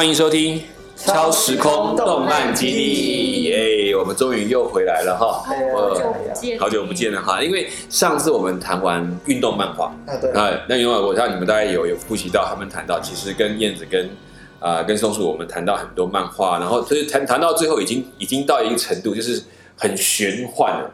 欢迎收听超时空动漫基地，哎，我们终于又回来了哈，好久不见，好久不见了哈，因为上次我们谈完运动漫画，啊对，啊，那因为我让你们大概有有复习到，他们谈到其实跟燕子跟啊、跟松鼠我们谈到很多漫画，然后所以谈谈到最后已经已经到一个程度，就是很玄幻，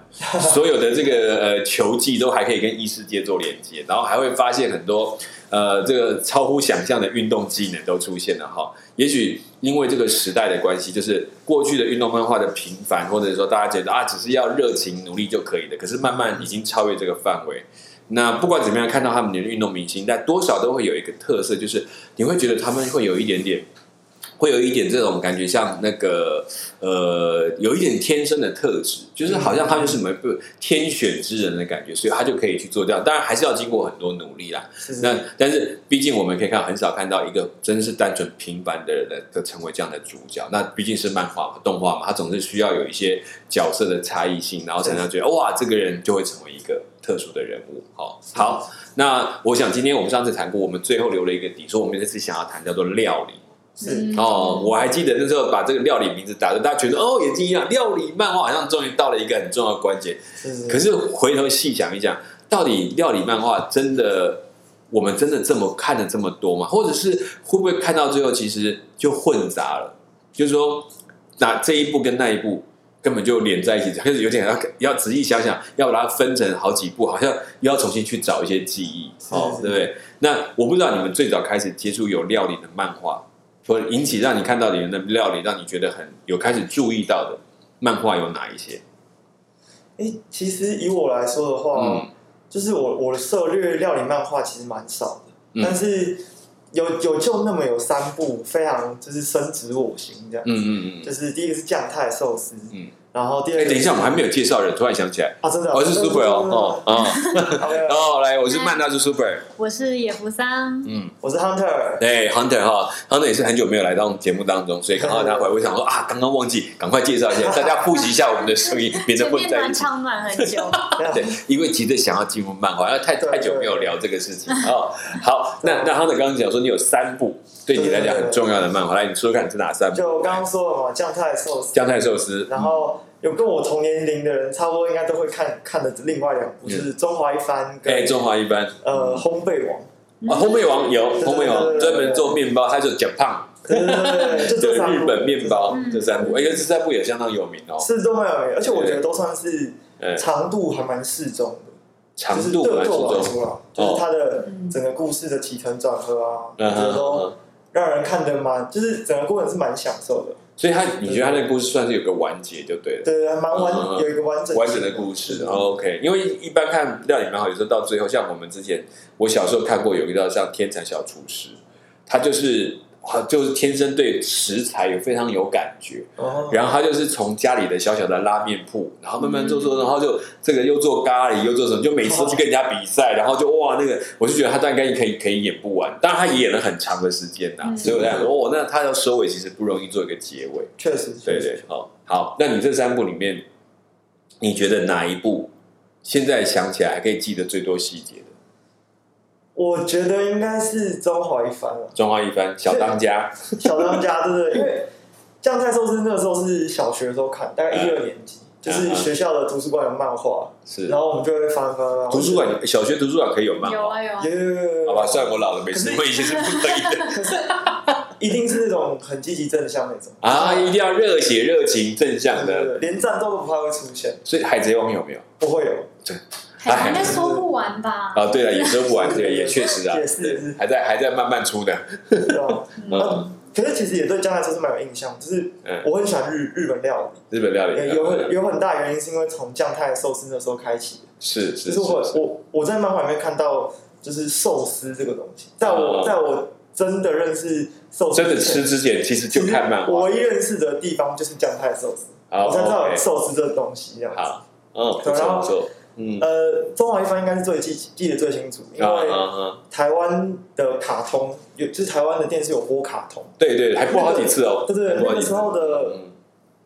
所有的这个呃球技都还可以跟异世界做连接，然后还会发现很多呃这个超乎想象的运动技能都出现了哈。也许因为这个时代的关系，就是过去的运动漫画的频繁，或者说大家觉得啊只是要热情努力就可以的，可是慢慢已经超越这个范围。那不管怎么样，看到他们的运动明星，但多少都会有一个特色，就是你会觉得他们会有一点点，会有一点这种感觉，像那个呃，有一点天生的特质，就是好像他就是某个天选之人的感觉，所以他就可以去做这样。当然还是要经过很多努力啦。是是那但是毕竟我们可以看很少看到一个真是单纯平凡的人的成为这样的主角。那毕竟是漫画嘛，动画嘛，他总是需要有一些角色的差异性，然后才能觉得哇，这个人就会成为一个特殊的人物。好，好，那我想今天我们上次谈过，我们最后留了一个底，说我们这次想要谈叫做料理。是哦，我还记得那时候把这个料理名字打的，大家觉得哦眼睛一亮，料理漫画好像终于到了一个很重要的关键。是是，可是回头细想一想，到底料理漫画真的我们真的这么看的这么多吗？或者是会不会看到最后其实就混杂了？就是说，那这一步跟那一步根本就连在一起，开始有点要要仔细想想，要把它分成好几步，好像又要重新去找一些记忆，哦，对不对？那我不知道你们最早开始接触有料理的漫画，或引起让你看到里面的料理，让你觉得很有开始注意到的漫画有哪一些？哎，其实以我来说的话，嗯就是我我的涉猎料理漫画其实蛮少的，嗯但是有有就那么有三部非常就是深植我心这样，嗯嗯嗯。就是第一个是酱太寿司，嗯然后第二等一下，我们还没有介绍人，突然想起来，啊，真的，我是 Super 哦，哦，哦，哦，然后来，我是曼达是 Super，我是野福桑，嗯，我是 Hunter，对，Hunter 哈，Hunter 也是很久没有来到节目当中，所以刚好他回，我想说 啊，刚刚忘记，赶快介绍一下，大家复习一下我们的声音，免得混在一起。场暖很久，对，因为急着想要进入漫画，要太太久没有聊这个事情。哦。好，那那 Hunter 刚刚讲说你有三部对你来讲很重要的漫画，来你说说看是哪三部？就我刚刚说了嘛，酱菜寿司，酱菜寿司，然后有跟我同年龄的人，差不多应该都会看看的另外两部，就是《中华一番》跟中华一番。呃《烘焙王》。啊，烘焙王有烘焙王专门做面包，他就讲胖。对对对对，就对这三部。日本面包嗯。这三部，而且这三部也相当有名哦，是都蛮有名，而且我觉得都算是嗯，长度还蛮适中的，长度蛮适就是对对我来中，说啦，就是它的整个故事的起承转合啊，我嗯觉得都哼，让人看得蛮，就是整个过程是蛮享受的，所以他你觉得他那个故事算是有个完结就对了，对，还蛮完有一个完整完整的故事，OK，因为一般看料理蛮好，有时候到最后，像我们之前我小时候看过有一个叫像天才小厨师，他就是。他就是天生对食材有非常有感觉，哦。然后他就是从家里的小小的拉面铺，然后慢慢做做，然后就这个又做咖喱又做什么，就每次都去跟人家比赛，然后就哇那个，我就觉得他大概可以可以演不完，当然他也演了很长的时间呐，嗯。所以我在说，哦，那他要收尾其实不容易做一个结尾，确实，对对，好，好，那你这三部里面，你觉得哪一部现在想起来还可以记得最多细节？的？我觉得应该是中华一番了，中华一番小当家，小当家，对不对？因为酱菜寿司那个时候是小学的时候看，大概一二年级，就是学校的图书馆有漫画，是然后我们就会翻翻翻。图书馆小学图书馆可以有漫画，有啊有啊，有有有有，好吧，虽然我老了没事，我以前是不可以的。一定是那种很积极正向那种啊，一定要热血、热情、正向的。对对对，连战斗都不怕会出现，所以海贼王有没有？不会有。还应该说不完吧？啊，对了，也说不完，对，也确实啊，也是还在还在慢慢出的。对吧？嗯，嗯，可是其实也对江南寿司蛮有印象，就是嗯。我很喜欢日日本料理。日本料理，理有很有很大原因是因为从酱太寿司那时候开启。的，是就是是我，我我在漫画里面看到就是寿司这个东西，在嗯我在我真的认识寿司真的之前吃之前其实就看漫画。我唯一认识的地方就是酱太寿司，我才知道寿司这个东西这样子。好，嗯，然后嗯，呃，中华一番应该是最记记得最清楚，因啊为台湾的卡通有，就是台湾的电视有播卡通，对对，还播好几次哦。对对，还播好几次。那个时候的嗯。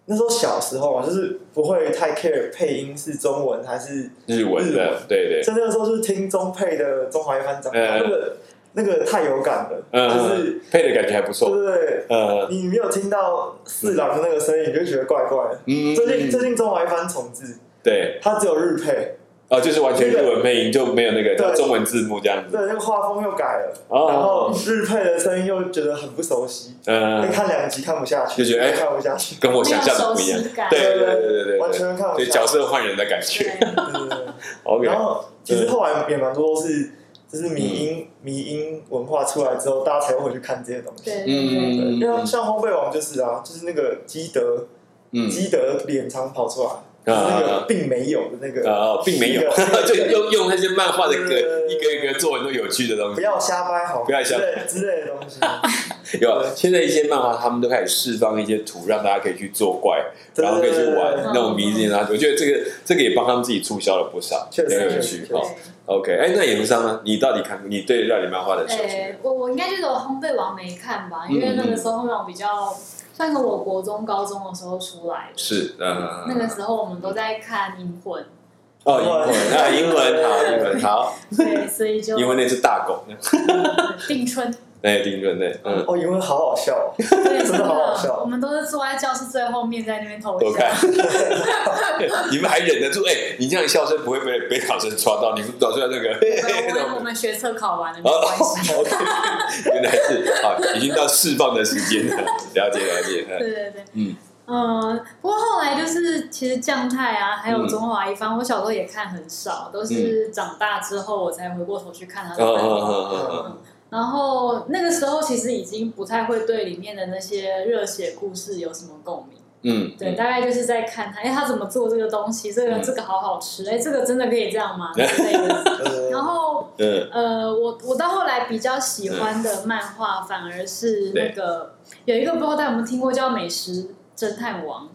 那时候小时候啊，就是不会太 care 配音是中文还是，日文的。日文，对对，在那个时候就是听中配的中华一番长那个那个太有感了，就是嗯，配的感觉还不对错，不对？呃，你没有听到四郎的那个声音，你就觉得怪怪的。嗯，最近嗯。最近中华一番重置，对，它只有日配，哦，就是完全日文配音，就没有那个对。中文字幕这样子，对，那个画风又改了，哦。然后日配的声音又觉得很不熟悉，嗯，看两集看不下去，就觉得哎看不下去，跟我想象的不一样。对对对对对对，完全看不下去。角色换人的感觉。对，对对对，OK，然后其实后来也蛮多都是，就是迷音迷音文化出来之后，大家才会回去看这些东西。对。对对，像像烘焙王就是啊，就是那个基德，嗯，基德脸长跑出来，就是那个并没有的那个，啊，并没有，就用用那些漫画的歌，一个一个做很多有趣的东西。不要瞎掰好，不要瞎掰之类的东西。有现在一些漫画，他们都开始释放一些图，让大家可以去做怪，然后可以去玩那种迷之啊。我觉得这个这个也帮他们自己促销了不少，确实很有趣哦。OK，哎，那演商呢？你到底看你对料理漫画的我我应该就是我烘焙王没看吧，因为那个时候烘焙王比较算是我国中、高中的时候出来的。是，嗯，那个时候我们都在看《银魂。哦，英文啊，英文好，英文好，》，对，所以就因为那只大狗，嗯定春，哎，丁润对，嗯，哦，英文好好笑 真的好好笑我们都是坐在教室最后面，在那边偷笑。，你们还忍得住？哎，你这样笑声不会被被考生抓到，你们搞出来那个，我们我们学测考完了，没哦关系。原来是啊，已经到释放的时间了，了解了解，嗯。对对对，嗯。嗯，不过后来就是其实酱太啊，还有嗯。中华一番，我小时候也看很少，都是长大之后我才回过头去看他的嗯嗯。嗯嗯嗯，然后那个时候其实已经不太会对里面的那些热血故事有什么共鸣，嗯，对，大概就是在看他，哎，他怎么做这个东西，这个嗯。这个好好吃，哎，这个真的可以这样吗？之类的。呃然后嗯。呃，我我到后来比较喜欢的漫画，反而是那个有一个不知道大家有没有听过叫《美食侦探王》，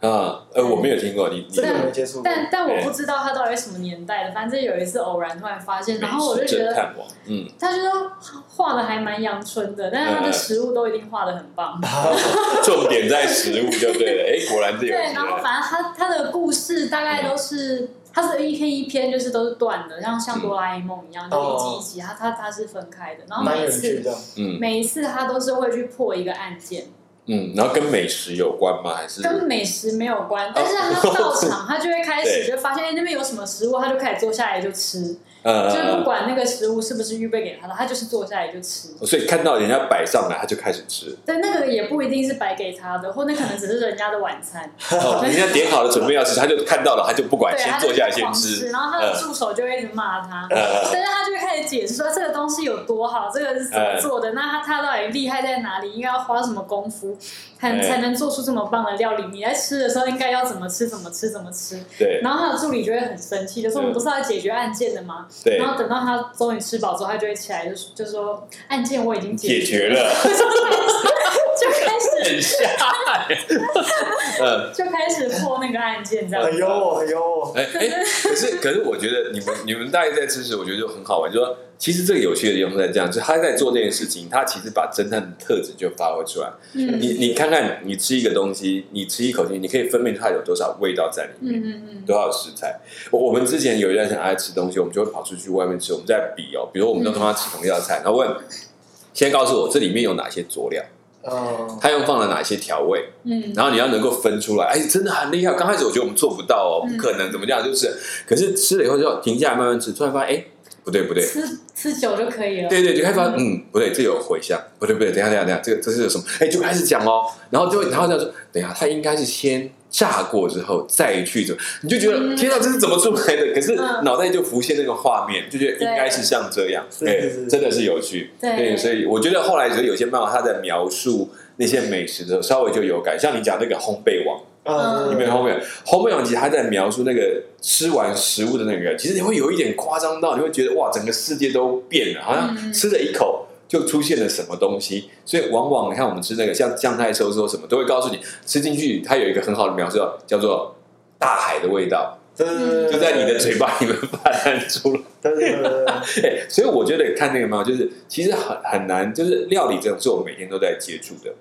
啊，呃，我没有听过，你你这个没接触过，但但我不知道他到底是什么年代的。反正有一次偶然突然发现，然后我就觉得嗯，他就说画的还蛮阳春的，但是他的食物都一定画的很棒。重点在食物就对了，哎，果然这有对，然后，反正他他的故事大概都是。他是一篇一篇，就是都是断的，像像哆啦 A 梦一样，就一集一集，他他他是分开的。然后每一次。嗯每一次他都是会去破一个案件，嗯，然后跟美食有关吗？还是跟美食没有关，但是他到场，他就会开始就发现，哎，那边有什么食物，他就开始坐下来就吃，呃就是不管那个食物是不是预备给他的，他就是坐下来就吃。所以看到人家摆上来，他就开始吃。但那个也不一定是摆给他的，或那可能只是人家的晚餐。哦，人家点好了准备要吃，他就看到了，他就不管，先坐下来先狂吃。然后他的助手就会一直骂他，呃但是他就会开始解释说这个东西有多好，这个是怎么做的，那他他到底厉害在哪里，应该要花什么功夫，才哎才能做出这么棒的料理？你在吃的时候应该要怎么吃，怎么吃，怎么吃？对然后他的助理就会很生气，就说我们不是要解决案件的吗？对然，后等到他终于吃饱之后，他就会起来就就说案件我已经解决决了，就开始很吓欸。嗯，就开始破那个案件这样子。很幽默，很幽默。哎哎，可是 可是，我觉得你们你们大家在支持，我觉得就很好玩。就说其实这个有趣的地方在这样，就他在做这件事情，他其实把侦探的特质就发挥出来。嗯你你看看，你吃一个东西，你吃一口气，你可以分辨出它有多少味道在里面。嗯嗯嗯，多少食材？我我们之前有一段时间爱吃东西，我们就会跑出去外面吃，我们在比哦，比如我们都跟他吃同一道菜，然后问，先告诉我这里面有哪些佐料，嗯，他用放了哪些调味，嗯然后你要能够分出来，哎，真的很厉害。刚开始我觉得我们做不到哦，嗯不可能，怎么样？就是，可是吃了以后就停下来慢慢吃，突然发现，哎，不对不对，吃吃酒就可以了。对对，就开始发现，嗯，不对，这有回香，不对不对，等下等下等下，这个这是有什么？哎，就开始讲哦，然后就然后这样说，等一下，它应该是先炸过之后再去怎么，你就觉得嗯。天哪，这是怎么出来的？可是嗯。脑袋就浮现那个画面，就觉得应该是像这样，对真的是有趣，对。所以我觉得后来觉得有些漫画他在描述那些美食的时候，稍微就有感，像你讲那个烘焙王。嗯，里面烘焙烘焙网其实他在描述那个吃完食物的那个，其实你会有一点夸张到，你会觉得哇，整个世界都变了，好像嗯。吃了一口就出现了什么东西。所以往往你看我们吃那个像酱菜收缩什么，都会告诉你吃进去，它有一个很好的描述，叫做大海的味道，对对对对，就在你的嘴巴里面发散出来。对 所以我觉得看那个嘛，就是其实很很难，就是料理这种是我们每天都在接触的。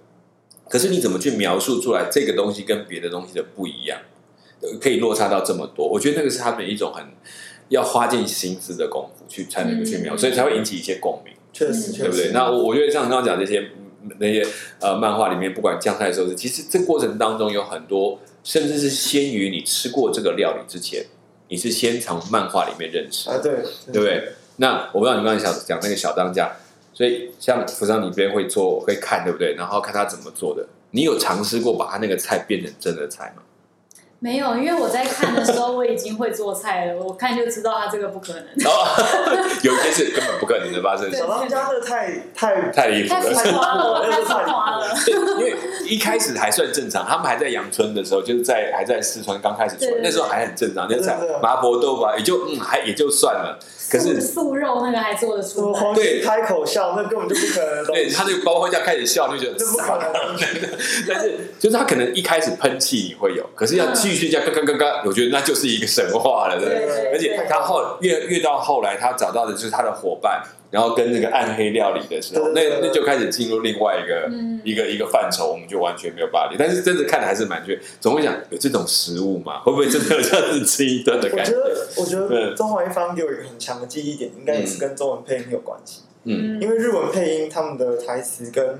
可是你怎么去描述出来这个东西跟别的东西的不一样，呃可以落差到这么多？我觉得那个是他们一种很要花尽心思的功夫去才能够去描所以才会引起一些共鸣。确实，确实，对不对？那我我觉得像刚刚讲这些那些呃漫画里面，不管酱菜寿司，其实这过程当中有很多，甚至是先于你吃过这个料理之前，你是先从漫画里面认识，啊，对，对不对？那我不知道你刚才想讲那个小当家，所以像福商里边会做会看，对不对？然后看他怎么做的，你有尝试过把他那个菜变成真的菜吗？没有，因为我在看的时候我已经会做菜了，我看就知道他这个不可能。哦，有一些是根本不可能的发生，小当家的太太太离谱太花了。夸了，太浮夸了。因为一开始还算正常，他们还在阳春的时候，就是在还在四川刚开始出来，对对对那时候还很正常，那对对对菜麻婆豆腐啊，也就嗯还也就算了。可是素素肉那个还做得出来，对开口笑，那根本就不可能对他那个包会这样开始笑，你就觉得这不可能。但是就是他可能一开始喷气你会有，可是要继续这样嘎嘎嘎嘎，我觉得那就是一个神话了，对不对？而且他后越越到后来，他找到的就是他的伙伴，然后跟那个暗黑料理的时候，那那就开始进入另外一个、嗯一个一个范畴，我们就完全没有办法理。但是真的看的还是蛮绝，总会想有这种食物嘛？会不会真的有这样子吃一顿的感我觉得，我觉得中华一方给我一个很强的记忆点，应该也是跟中文配音有关系。嗯，因为日文配音他们的台词跟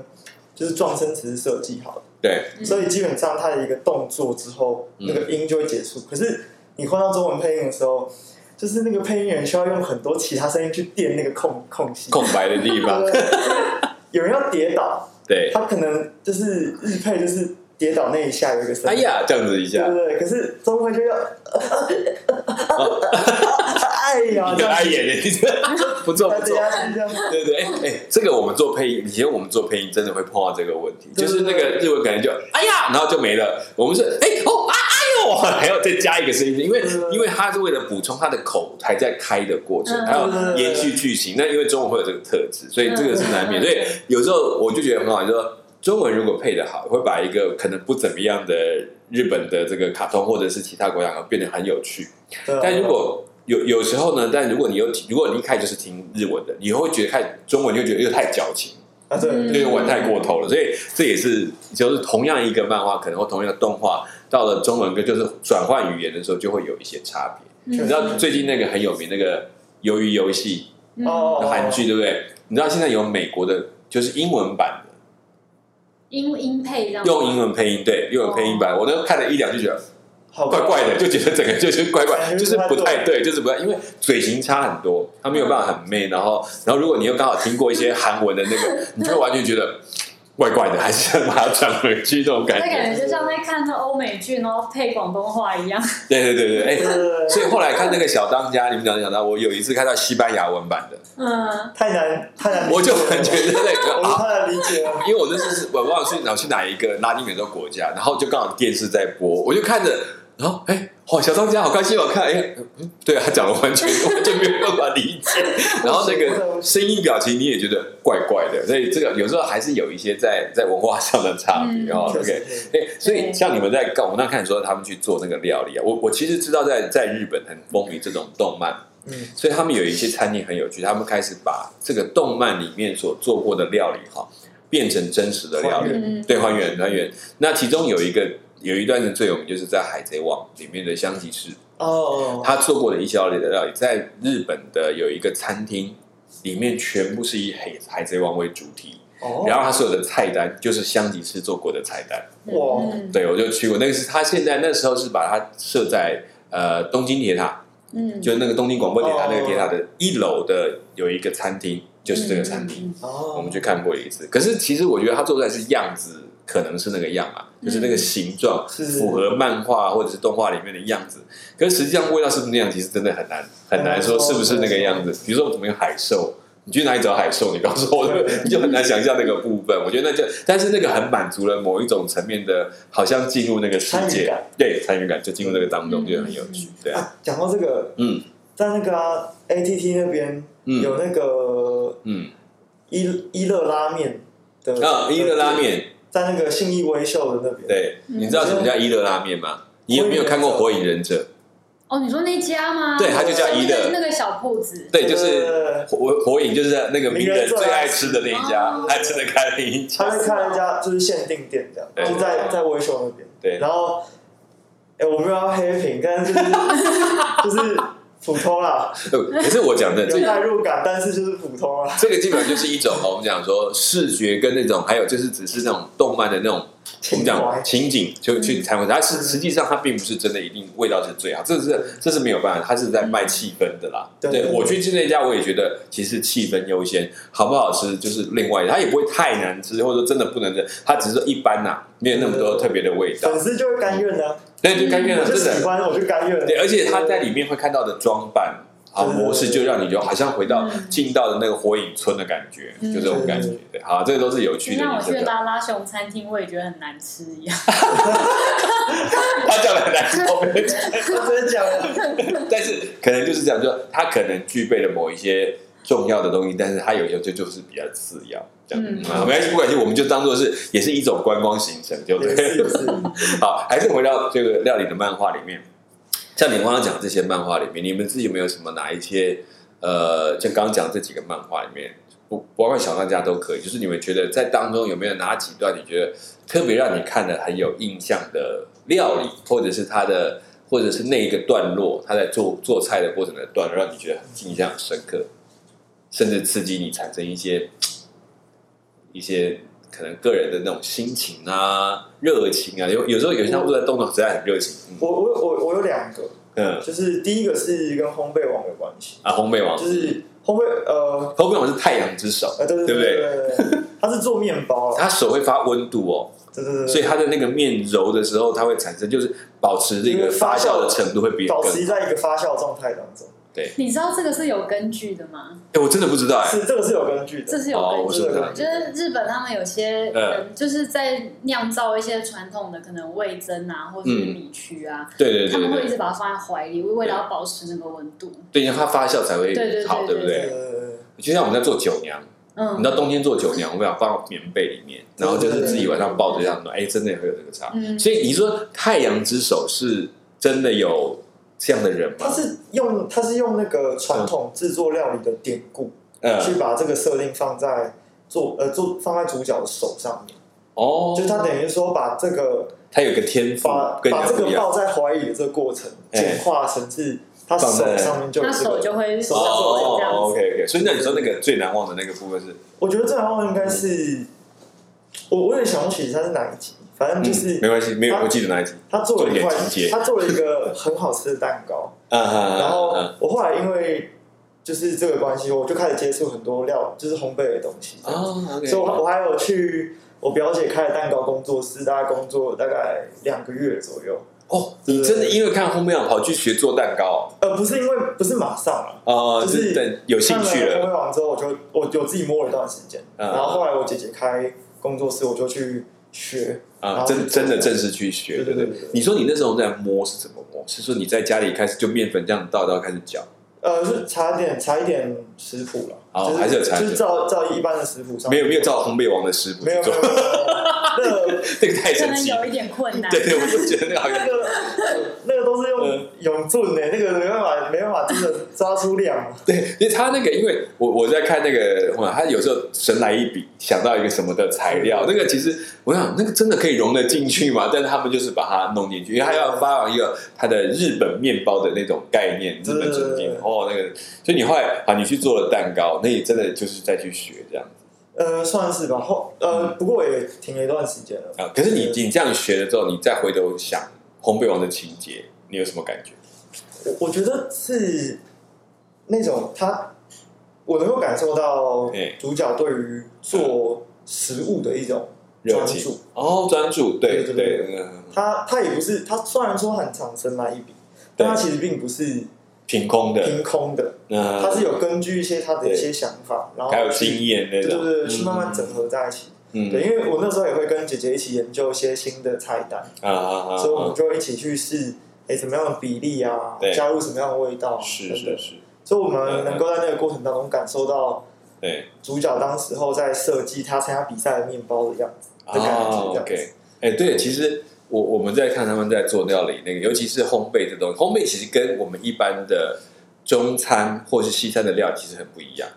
就是撞声词是设计好的，对，嗯所以基本上它的一个动作之后，嗯那个音就会结束。可是你换到中文配音的时候，就是那个配音员需要用很多其他声音去垫那个空 空隙。空白的地方，对有人要跌倒，对，他可能就是日配就是跌倒那一下有一个声音，哎呀，这样子一下对，对对。可是中文就要，哎呀，一 这样子个哎眼的，不错不错。对对，哎哎，这个我们做配音，以前我们做配音真的会碰到这个问题，就是那个日文可能就哎呀，然后就没了。我们是哎哦啊哎呦，还要再加一个声音，因为因为他是为了补充他的口还在开的过程，嗯还要延续剧情。那因为中文会有这个特质，所以这个是难免。嗯所以有时候我就觉得很好，就说中文如果配的好，会把一个可能不怎么样的日本的这个卡通或者是其他国家变得很有趣。但如果有有时候呢，但如果你又如果你一开始就是听日文的，你会觉得看中文就觉得又太矫情，啊对嗯就玩太过头了。所以这也是就是同样一个漫画，可能或同样的动画，到了中文跟就是转换语言的时候，就会有一些差别。嗯你知道最近那个很有名那个鱿鱼游戏嗯哦韩剧，对不对？你知道现在有美国的，就是英文版的，英英配，用英文配音，对，用英文配音版，我都看了一两就觉得。好怪怪的，就觉得整个就是怪怪，就是不不太太对，就是不太，因为嘴型差很多，他没有办法很媚，然后，然后如果你又刚好听过一些韩文的那个，你就会完全觉得怪怪的，还是要把它转回去这种感觉那感觉。就像在看那欧美剧，然后配广东话一样。对对对对，哎、对对对所以后来看那个小当家，你们讲讲到，我有一次看到西班牙文版的，嗯，太难太难我就很觉得那个太难理解了。因为我那次是我忘了去哪去哪一个拉丁美洲国家，然后就刚好电视在播，我就看着，然后哎，哇，小当家好开心，我看，哎，嗯对啊，他讲的完全完全没有办法理解，然后那个声音表情你也觉得怪怪的，所以这个有时候还是有一些在在文化上的差别嗯哦。确 OK，所以像你们在看，我那看说他们去做那个料理啊，我我其实知道在在日本很风靡这种动漫。嗯，所以他们有一些餐厅很有趣，他们开始把这个动漫里面所做过的料理哈，变成真实的料理，对，还原还原。那其中有一个有一段是最有名，就是在《海贼王》里面的香吉士，哦，他做过的一系列的料理，在日本的有一个餐厅里面全部是以海海贼王为主题，哦，然后他所有的菜单就是香吉士做过的菜单。哇。嗯对，我就去过，那个是他现在那时候是把它设在呃东京铁塔，嗯，就是那个东京广播铁塔哦那个铁塔的一楼的有一个餐厅，就是这个餐厅，嗯，哦，我们去看过一次。可是其实我觉得他做出来是样子，可能是那个样啊，就是那个形状是符合漫画或者是动画里面的样子。可是实际上味道是不是那样，其实真的很难很难说是不是那个样子。比如说我们有海兽。你去哪里找海兽？你告诉我，对 你就很难想象那个部分。我觉得那就，但是那个很满足了某一种层面的，好像进入那个世界参与感，对参与感就进入那个当中，嗯就很有趣。对啊，啊，讲到这个，嗯在那个啊 ATT 那边嗯有那个嗯，伊伊乐拉面的啊，伊乐拉，面，在那个信义威秀的那边，对，嗯你知道什么叫伊乐拉面吗？你有没有看过《火影忍者哦，你说那家吗？对他就叫一乐那个小铺子》？，对，就是火火影，就是那个名人最爱吃的那一家哦，他真的开了一家。他是开了一家就是限定店这样，对就在在威秀那边。对然后，哎，我没有要黑屏，但是就是 就是普通啦，可是我讲的这有代入感，但是就是普通啊。这个基本上就是一种我们讲说视觉跟那种，还有就是只是那种动漫的那种，我们讲情景就去参观，它是实际上它并不是真的一定味道是最好，这是这是没有办法，它是在卖气氛的啦。对我去吃那家，我也觉得其实气氛优先，好不好吃就是另外，它也不会太难吃，或者说真的不能吃，它只是说一般呐，没有那么多特别的味道粉。丝就会甘愿的，对，就甘愿了，真的。喜欢，我就甘愿了。对，而且他在里面会看到的装扮啊模式，就让你就好像回到嗯进到的那个火影村的感觉，嗯就这种感觉。对，好，这个都是有趣的。就像我去拉拉熊餐厅，我也觉得很难吃一样。他叫的很难吃，我没有讲 我真的讲了，但是可能就是这样，就他可能具备了某一些重要的东西，但是他有些就就是比较次要。这样，嗯啊，没关系，不关系，我们就当做是也是一种观光行程，对不对 好，还是回到这个料理的漫画里面，像你刚刚讲这些漫画里面，你们自己有没有什么哪一些呃，像刚刚讲这几个漫画里面，不包括小当家都可以，就是你们觉得在当中有没有哪几段你觉得特别让你看的很有印象的料理，或者是他的，或者是那一个段落，他在做做菜的过程的段落，让你觉得很印象深刻，甚至刺激你产生一些一些可能个人的那种心情啊、热情啊，有有时候有些他们都在动作实在很热情，嗯。我我我我有两个，嗯。就是第一个是跟烘焙网有关系，啊，烘焙王就是烘焙呃烘焙王是太阳之手，啊对对对不对？对对对，它是做面包，他手会发温度哦，对对对，所以它的那个面揉的时候，它会产生就是保持这个发酵的程度会比保持在一个发酵状态当中，你知道这个是有根据的吗？哎，我真的不知道哎，是这个是有根据的，这是有哦根据的。我是不知道。就是日本他们有些嗯。人就是在酿造一些传统的可能味增啊，或者是米曲啊，对对他们会一对对直把它放在怀里，为了要保持那个温度。对，因为它发酵才会对对对好，对不对？就像我们在做酒酿，你嗯知道冬天做酒酿，我们要放到棉被里面，然后就是自己晚上抱着这样暖，哎，真的会有这个差。嗯，所以你说太阳之手是真的有这样的人吗？他是用他是用那个传统制作料理的典故，嗯，去把这个设定放在做呃做放在主角的手上面，哦，就他等于说把这个他有个天赋把把这个。抱在怀里的这个过程哎简化成是他手上面就有他手。就会手哦这样子。，OK OK，所以那你说那个最难忘的那个部分是，我觉得最难忘应该是我我也想不起它是哪一集，反正就是嗯没关系，没有他我记得那一集，他做了一块他做了一个很好吃的蛋糕，嗯嗯嗯然后嗯我后来因为就是这个关系，我就开始接触很多料，就是烘焙的东西。哦，OK，所以我我还有去我表姐开的蛋糕工作室，大概工作大概两个月左右。哦，你真的因为看烘焙网跑去学做蛋糕呃，不是因为不是马上啊，哦，就是是等有兴趣了烘，焙网之后，我就我有自己摸了一段时间，嗯然后后来我姐姐开工作室，我就去学啊，真真的正式去学，对对对？你说你那时候在摸是怎么摸？是说你在家里开始就面粉这样倒倒开始搅，呃，是查一点查一点食谱了，还是有查就是照照一般的食谱上，没有没有照烘焙王的食谱没有，没有，那 个这个太可能神奇了。有，一点困难。对对，我就觉得那个好像那个那个都是用嗯。永盾的，那个没办法没办法真的抓出量。对，因为他那个，因为我我在看那个，哇他有时候神来一笔，想到一个什么的材料，那个其实我想，那个真的可以融得进去嘛？但是他们就是把它弄进去，因为他要发扬一个他的日本面包的那种概念，日本纯净对哦，那个，所以你后来啊，你去做了蛋糕，那你真的就是再去学这样呃，算是吧。后呃，不过也停了一段时间了。啊。可是你你这样学了之后，你再回头想烘焙王的情节，你有什么感觉？我我觉得是那种他，我能够感受到哎主角对于做食物的一种专注。哦，专注，对对对他他也不是他虽然说很常生来一笔，但他其实并不是凭空的，凭空的，嗯，他是有根据一些他的一些想法，然后还有经验那种，对对对，去慢慢整合在一起。嗯，对，因为我那时候也会跟姐姐一起研究一些新的菜单，啊啊啊，所以我们就一起去试，哎，什么样的比例啊对，加入什么样的味道。是是是，所以我们能够在那个过程当中感受到对。主角当时候在设计他参加比赛的面包的样子的感啊觉，这样子。哎，对，其实我我们在看他们在做料理那个，尤其是烘焙这东西，烘焙其实跟我们一般的中餐或是西餐的料其实很不一样。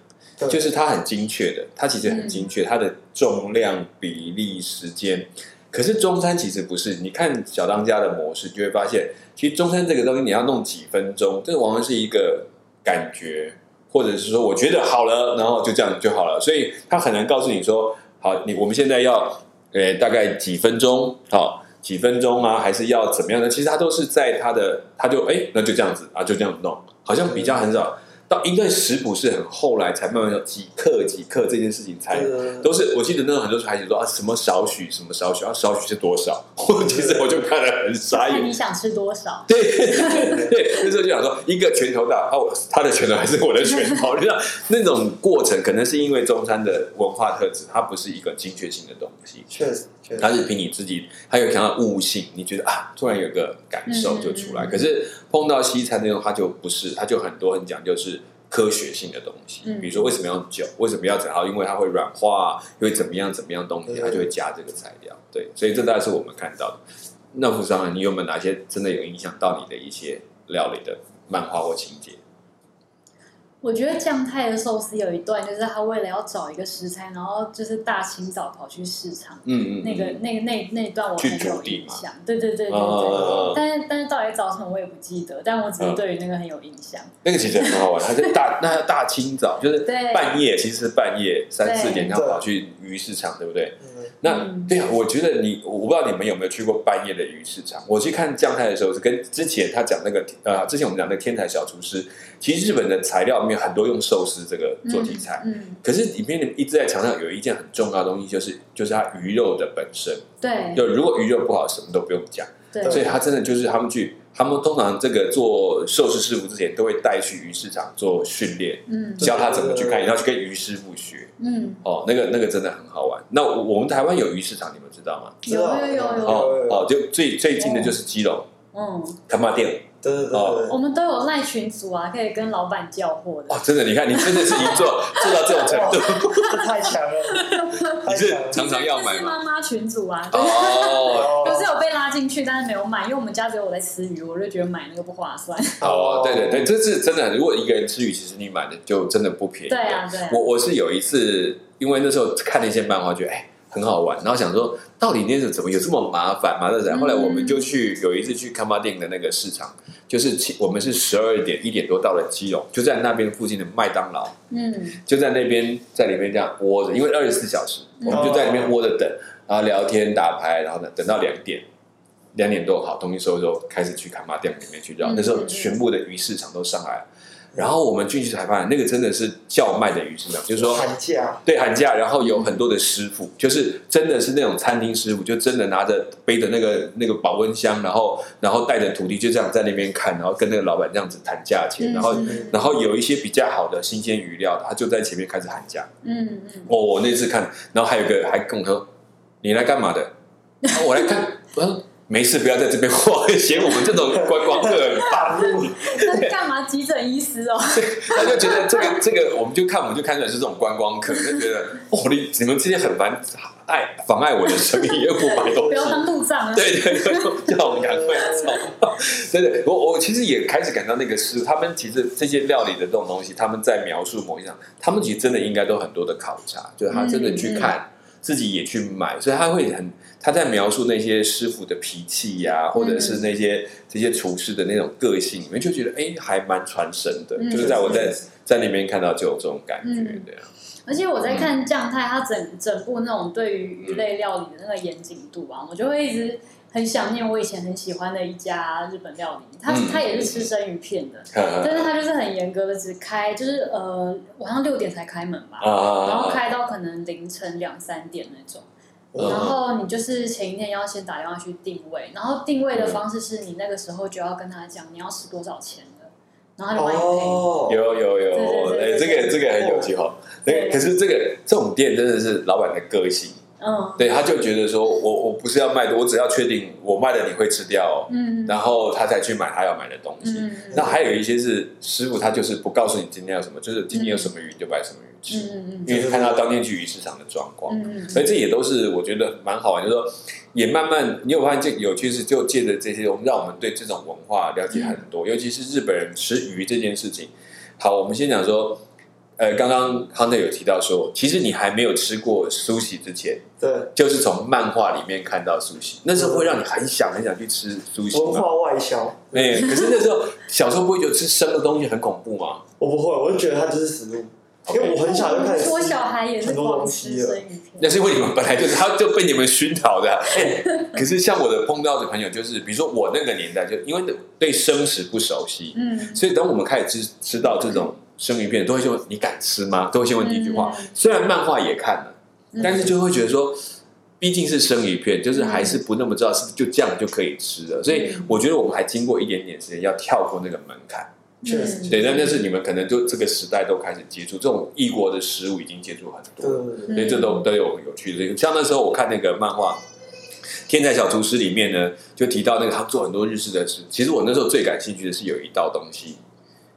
就是它很精确的，它其实很精确，它的重量、比例、时间，可是中餐其实不是，你看小当家的模式，就会发现，其实中餐这个东西你要弄几分钟，这个往往是一个感觉，或者是说我觉得好了，然后就这样就好了，所以他很难告诉你说，好，你我们现在要，呃，大概几分钟，好，几分钟啊，还是要怎么样的？其实他都是在他的，他就哎，那就这样子啊，就这样弄，好像比较很少。到因为食谱是很后来才慢慢有几克几克这件事情才都是，我记得那个很多孩子说啊什么少许什么少许啊少许是多少，我其实我就看了很傻眼。你想吃多少？对对，那时候就想说一个拳头大，哦，他的拳头还是我的拳头，你知道那种过程可能是因为中餐的文化特质，它不是一个精确性的东西，确实，它是凭你自己，还有想到悟性，你觉得啊，突然有个感受就出来。可是碰到西餐那种，它就不是，它就很多很讲究是。科学性的东西，比如说为什么要酒，为什么要怎样？因为它会软化，因为怎么样怎么样东西，它就会加这个材料。对，所以这大概是我们看到的。那副商，你有没有哪些真的有影响到你的一些料理的漫画或情节？我觉得酱太的寿司有一段，就是他为了要找一个食材，然后就是大清早跑去市场，嗯嗯，那个那个那那段我很有印象，对对对对对。但是但是到底找什么我也不记得，但我只是对于那个很有印象。那个其实很好玩，他是大那大清早，就是半夜，其实是半夜三四点他跑去鱼市场，对不对？那对啊，我觉得你我不知道你们有没有去过半夜的鱼市场。我去看酱太的时候是跟之前他讲那个呃，之前我们讲那个天才小厨师，其实日本的材料里面很多用寿司这个做题材，嗯，可是里面一直在强调有一件很重要的东西，就是就是它鱼肉的本身，对，就如果鱼肉不好，什么都不用讲，对，所以他真的就是他们去。他们通常这个做寿司师傅之前，都会带去鱼市场做训练，嗯，教他怎么去看，要去跟鱼师傅学，嗯，哦，那个那个真的很好玩。那我们台湾有鱼市场，你们知道吗？有有有有哦哦，就最最近的就是基隆，嗯，他妈店。对对对，我们都有赖群组啊，可以跟老板交货的。哦，真的，你看，你真的是已经做 做到这种程度，太强了。你是常常要买吗？妈妈群组啊，哦，可是有被拉进去，但是没有买，因为我们家只有我在吃鱼，我就觉得买那个不划算。哦，对对对，这是真的。如果一个人吃鱼，其实你买的就真的不便宜。对啊，对。我我是有一次，因为那时候看了一些漫画，觉得哎。很好玩，然后想说，到底那是怎么有这么麻烦嘛？对不对？后来我们就去有一次去看巴店的那个市场，就是我们是十二点一点多到了基隆，就在那边附近的麦当劳，嗯，就在那边在里面这样窝着，因为二十四小时，我们就在里面窝着等，然后聊天打牌，然后呢等到两点，两点多好东西收一收，开始去卡巴店里面去绕。那时候全部的鱼市场都上来。然后我们进去才发现，那个真的是叫卖的鱼市场，就是说喊价，对喊价，然后有很多的师傅，就是真的是那种餐厅师傅，就真的拿着背着那个那个保温箱，然后然后带着徒弟就这样在那边看，然后跟那个老板这样子谈价钱，然后然后有一些比较好的新鲜鱼料，他就在前面开始喊价。嗯嗯。哦，我那次看，然后还有个还跟我说：“你来干嘛的？”我来看，嗯。没事，不要在这边画，嫌我们这种观光客很烦。那是干嘛？急诊医师哦。他就觉得这个这个，我们就看，我们就看出来是这种观光客，就觉得哦，你你们这些很烦，碍妨碍我的生意，又不买东西，不要当路障。对对对，叫我们赶快走。对对，我我其实也开始感到那个是他们其实这些料理的这种东西，他们在描述某一项，他们其实真的应该都很多的考察，就是他真的去看。自己也去买，所以他会很他在描述那些师傅的脾气呀，或者是那些这些厨师的那种个性，里面就觉得哎，还蛮传神的。就是在我在在里面看到就有这种感觉，对啊。而且我在看酱太，他整整部那种对于鱼类料理的那个严谨度啊，我就会一直。很想念我以前很喜欢的一家日本料理，他他也是吃生鱼片的，但是他就是很严格的，只开就是呃晚上六点才开门吧，然后开到可能凌晨两三点那种，然后你就是前一天要先打电话去定位，然后定位的方式是你那个时候就要跟他讲你要吃多少钱的，然后他就帮你配。有有有，哎，这个这个很有趣哈，哎，可是这个这种店真的是老板的个性。嗯，对，他就觉得说，我我不是要卖的，我只要确定我卖的你会吃掉，嗯，然后他才去买他要买的东西。那还有一些是师傅，他就是不告诉你今天要什么，就是今天有什么鱼就摆什么鱼吃，嗯嗯因为看到当天去鱼市场的状况，嗯所以这也都是我觉得蛮好玩，就是说也慢慢你有发现这有趣是就借着这些，我们让我们对这种文化了解很多，尤其是日本人吃鱼这件事情。好，我们先讲说。呃，刚刚康特有提到说，其实你还没有吃过苏喜之前，对，就是从漫画里面看到苏喜，那时候会让你很想很想去吃苏喜吗？文化外销。哎，可是那时候小时候不会觉得吃生的东西很恐怖吗？我不会，我就觉得它就是食物，因为我很小就开始小孩也是很多狂东西了吃生。鱼片。那是因为你们本来就是，他就被你们熏陶的。哎，可是像我的碰到的朋友，就是比如说我那个年代，就因为对生食不熟悉，嗯，所以等我们开始吃吃到这种生鱼片，都会说你敢吃吗？都会先问第一句话。嗯虽然漫画也看了，但是就会觉得说，毕竟是生鱼片，就是还是不那么知道是不是就这样就可以吃的。所以我觉得我们还经过一点点时间要跳过那个门槛。确实嗯对，但那是你们可能就这个时代都开始接触这种异国的食物，已经接触很多。对对所以这都都有有趣的。像那时候我看那个漫画《天才小厨师》里面呢，就提到那个他做很多日式的事。其实我那时候最感兴趣的是有一道东西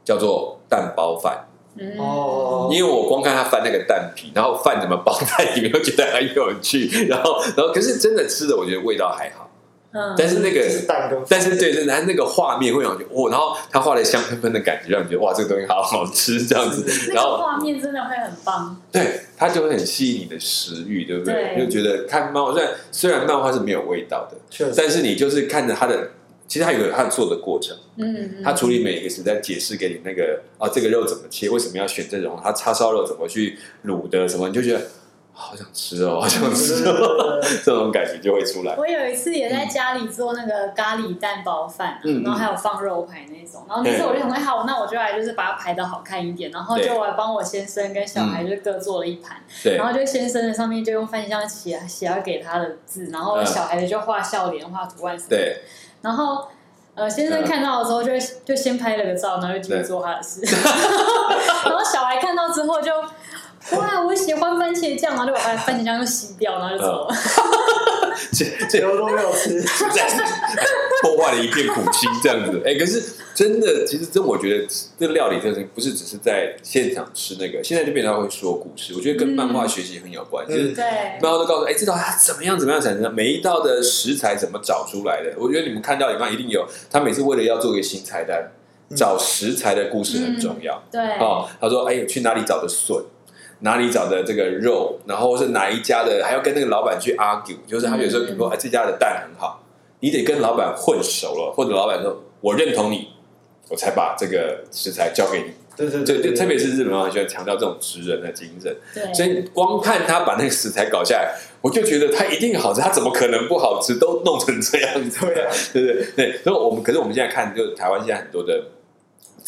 叫做蛋包饭，嗯哦因为我光看他翻那个蛋皮，然后饭怎么包在里面，我觉得很有趣。然后，然后可是真的吃的，我觉得味道还好。嗯，但是那个就是蛋跟但是对，真的，他那个画面会让你觉得哇，然后他画的香喷喷的感觉，让你觉得哇，这个东西好好吃这样子。那然后个画面真的会很棒。对，它就会很吸引你的食欲，对不对？对。就觉得看漫画，虽然虽然漫画是没有味道的，确实。但是你就是看着它的，其实他有个它做的过程，嗯，嗯它处理每一个时代解释给你那个啊，这个肉怎么切，为什么要选这种，他叉烧肉怎么去卤的，什么，你就觉得好想吃哦，好想吃 这种感觉就会出来。我有一次也在家里做那个咖喱蛋包饭、啊，嗯嗯然后还有放肉排那种，然后那次我就想说，好，那我就来就是把它排的好看一点，然后就我还帮我先生跟小孩就各做了一盘，对。然后就先生的上面就用翻香写写要给他的字，然后嗯。小孩的就画笑脸、画图案什么的，对，然后。呃，先生看到的时候就就先拍了个照，然后就继续做他的事。然后小孩看到之后就，哇，我喜欢番茄酱，然后就把番番茄酱又洗掉，然后就走 了。这这油都没有吃，在 破坏了一片苦心这样子。哎、可是真的，其实真我觉得这料理这个东西不是只是在现场吃那个，现在就变成会说故事。我觉得跟漫画学习很有关，就是对，漫画都告诉，哎、这道它怎么样怎么样产生，每一道的食材怎么找出来的。我觉得你们看到里面一定有，他每次为了要做一个新菜单，找食材的故事很重要。对，哦，他说：“哎，去哪里找的笋？哪里找的这个肉？然后是哪一家的？还要跟那个老板去 argue，就是他有时候比如说，哎，这家的蛋很好，你得跟老板混熟了，或者老板说我认同你，我才把这个食材交给你。对对对，对就特别是日本人很喜欢强调这种职人的精神，对，所以光看他把那个食材搞下来，我就觉得他一定好吃，他怎么可能不好吃？都弄成这样子，对啊，对对对，所以我们可是我们现在看，就是台湾现在很多的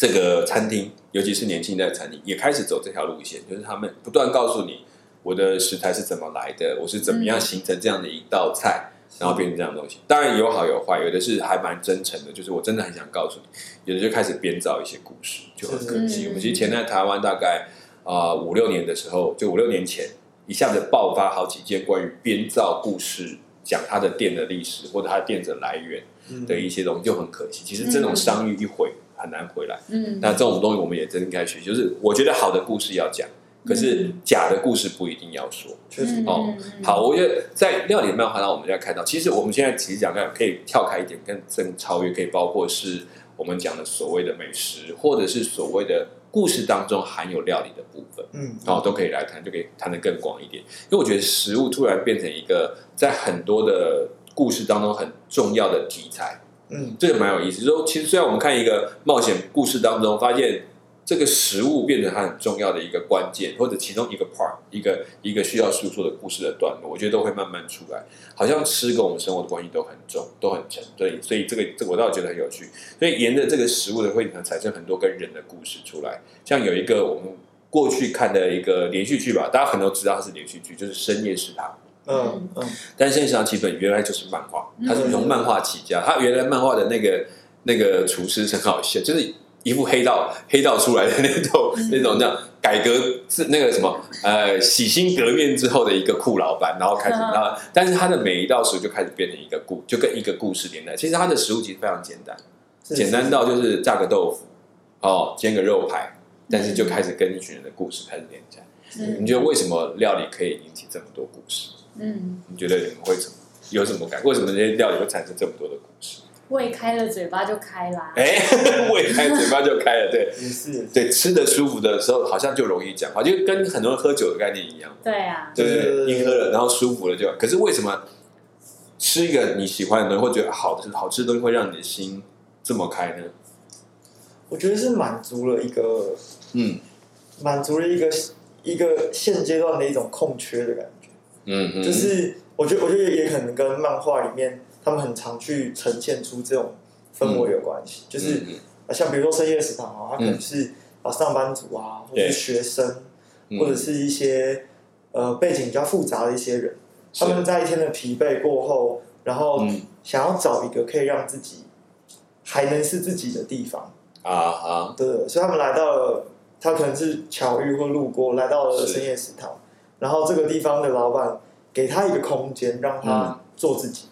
这个餐厅，尤其是年轻的餐厅，也开始走这条路线，就是他们不断告诉你我的食材是怎么来的，我是怎么样形成这样的一道菜，然后变成这样的东西。当然有好有坏，有的是还蛮真诚的，就是我真的很想告诉你，有的就开始编造一些故事，就很可惜。我们其实前在台湾大概啊五六年的时候，就五六年前，一下子爆发好几件关于编造故事。讲他的店的历史或者他的店的来源，的一些东西就很可惜。其实这种商誉一毁很难回来。嗯，那这种东西我们也真应该学，就是我觉得好的故事要讲，可是假的故事不一定要说。确实嗯哦，好，我觉得在料理漫画上，我们就要看到，其实我们现在其实讲看可以跳开一点，更更超越，可以包括是我们讲的所谓的美食，或者是所谓的故事当中含有料理的部分。嗯，哦，都可以来谈，就可以谈的更广一点。因为我觉得食物突然变成一个在很多的故事当中很重要的题材，嗯，这个蛮有意思。说，其实虽然我们看一个冒险故事当中，发现这个食物变成它很重要的一个关键，或者其中一个 part，一个一个需要诉说的故事的段落，我觉得都会慢慢出来。好像吃跟我们生活的关系都很重，都很沉。对，所以这个这我倒觉得很有趣。所以沿着这个食物的会产生很多跟人的故事出来。像有一个我们过去看的一个连续剧吧，大家可能都知道它是连续剧，就是《深夜食堂》。嗯嗯，但是《深夜食堂》其本原来就是漫画，嗯它是从漫画起家。他原来漫画的那个那个厨师是很好笑，就是一副黑道黑道出来的那种、嗯那种那样改革是那个什么呃洗心革面之后的一个酷老板，然后开始嗯然后但是他的每一道食物就开始变成一个故，就跟一个故事连在。其实他的食物其实非常简单，简单到就是炸个豆腐，哦煎个肉排，但是就开始跟一群人的故事开始连起来。嗯你觉得为什么料理可以引起这么多故事？嗯，你觉得你们会怎么有什么感？为什么这些料理会产生这么多的故事？胃开了，嘴巴就开啦。哎，胃开嘴巴就开了，对，也是对，吃的舒服的时候，好像就容易讲话，就跟很多人喝酒的概念一样。对啊，对对对，对对对你喝了，然后舒服了就。可是为什么吃一个你喜欢的东西，或觉得好的好吃的东西，会让你的心这么开呢？我觉得是满足了一个嗯满足了一个一个现阶段的一种空缺的感觉。嗯嗯，就是我觉得，我觉得也可能跟漫画里面他们很常去呈现出这种氛围有关系。就是像比如说深夜食堂啊，它可能是啊上班族啊，或者是学生，嗯。或者是一些呃背景比较复杂的一些人，他们在一天的疲惫过后，然后嗯。想要找一个可以让自己还能是自己的地方。啊啊，对，所以他们来到了，他可能是巧遇或路过，来到了深夜食堂，然后这个地方的老板给他一个空间，让嗯。他做自己，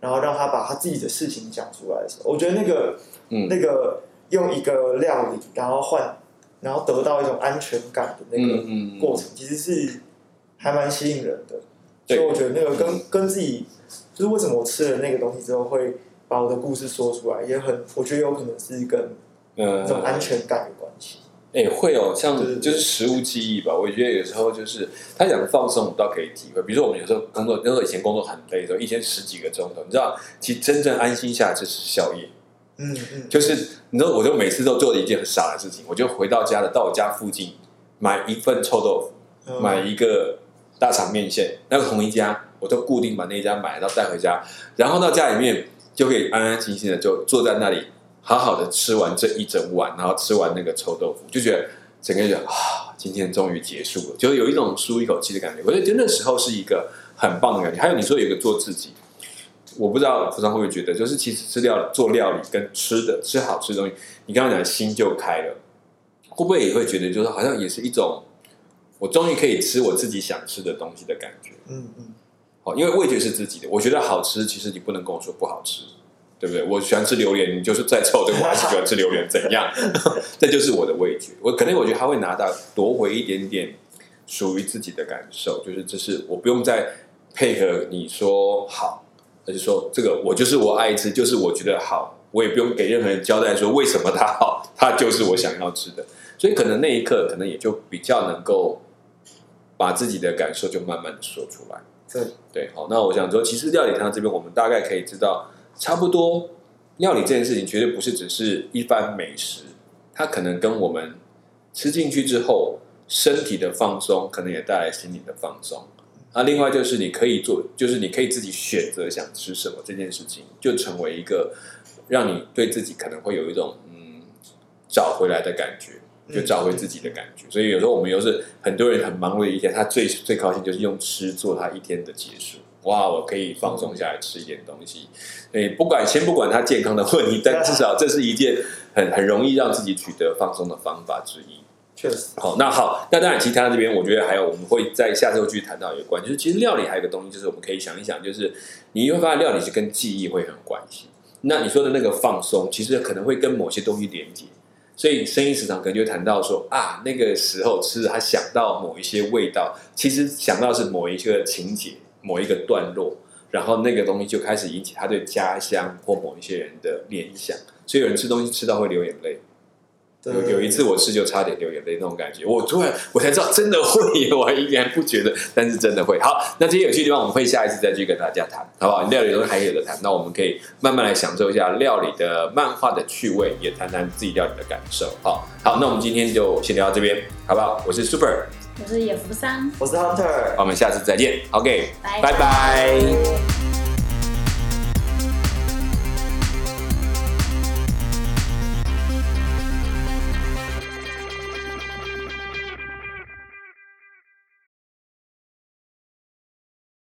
然后让他把他自己的事情讲出来的时候，我觉得那个、嗯。那个用一个料理，然后换，然后得到一种安全感的那个过程，其实是还蛮吸引人的。所以我觉得那个跟跟自己，就是为什么我吃了那个东西之后会把我的故事说出来，也很，我觉得有可能是跟嗯。这种安全感有关系。哎、会哦，像就是食物记忆吧。我觉得有时候就是他讲的放松，我们倒可以体会。比如说我们有时候工作，那时候以前工作很累的时候，一天十几个钟头，你知道，其实真正安心下来就是宵夜。嗯嗯，就是你知道，我就每次都做了一件很傻的事情，我就回到家了，到我家附近买一份臭豆腐，嗯买一个大肠面线，那个同一家，我就固定把那一家买，然后带回家，然后到家里面就可以安安心心的就坐在那里，好好的吃完这一整碗，然后吃完那个臭豆腐，就觉得整个人啊，今天终于结束了，就有一种舒一口气的感觉。我觉得那时候是一个很棒的感觉。还有你说有一个做自己。我不知道服装会不会觉得，就是其实吃料做料理跟吃的吃好吃的东西，你刚刚讲心就开了，会不会也会觉得就是好像也是一种，我终于可以吃我自己想吃的东西的感觉。嗯嗯，好，因为味觉是自己的，我觉得好吃，其实你不能跟我说不好吃，对不对？我喜欢吃榴莲，你就是再臭对，我还是喜欢吃榴莲，怎样？这就是我的味觉。我可能我觉得他会拿到夺回一点点属于自己的感受，就是这是我不用再配合你说好，而是说这个我就是我爱吃，就是我觉得好，我也不用给任何人交代说为什么它好，它就是我想要吃的。所以可能那一刻，可能也就比较能够把自己的感受就慢慢的说出来。对，对，好，那我想说，其实料理堂这边，我们大概可以知道，差不多料理这件事情，绝对不是只是一般美食，它可能跟我们吃进去之后，身体的放松，可能也带来心理的放松。啊，另外就是你可以做，就是你可以自己选择想吃什么这件事情，就成为一个让你对自己可能会有一种嗯找回来的感觉。就找回自己的感觉，所以有时候我们又是很多人很忙碌的一天，他最最高兴就是用吃做他一天的结束。哇，我可以放松下来吃一点东西。对，不管先不管它健康的问题，但 至少这是一件很很容易让自己取得放松的方法之一。确实，好，那好，那当然，其他这边我觉得还有我们会在下周继续谈到有关，就是其实料理还有一个东西，就是我们可以想一想，就是你会发现料理是跟记忆会很有关系。那你说的那个放松，其实可能会跟某些东西连接。所以生意食堂可能就谈到说啊，那个时候吃，他想到某一些味道，其实想到是某一个情节、某一个段落，然后那个东西就开始引起他对家乡或某一些人的联想。所以有人吃东西吃到会流眼泪。有有一次我吃就差点流眼泪那种感觉，我突然我才知道真的会，我还以前不觉得，但是真的会。好，那这些有趣的地方我们会下一次再去跟大家谈，好不好？料理都还有的谈，那我们可以慢慢来享受一下料理的漫画的趣味，也谈谈自己料理的感受。好，好，那我们今天就先聊到这边，好不好？我是 Super，我是野福三，我是 Hunter，我们下次再见。OK，拜。拜拜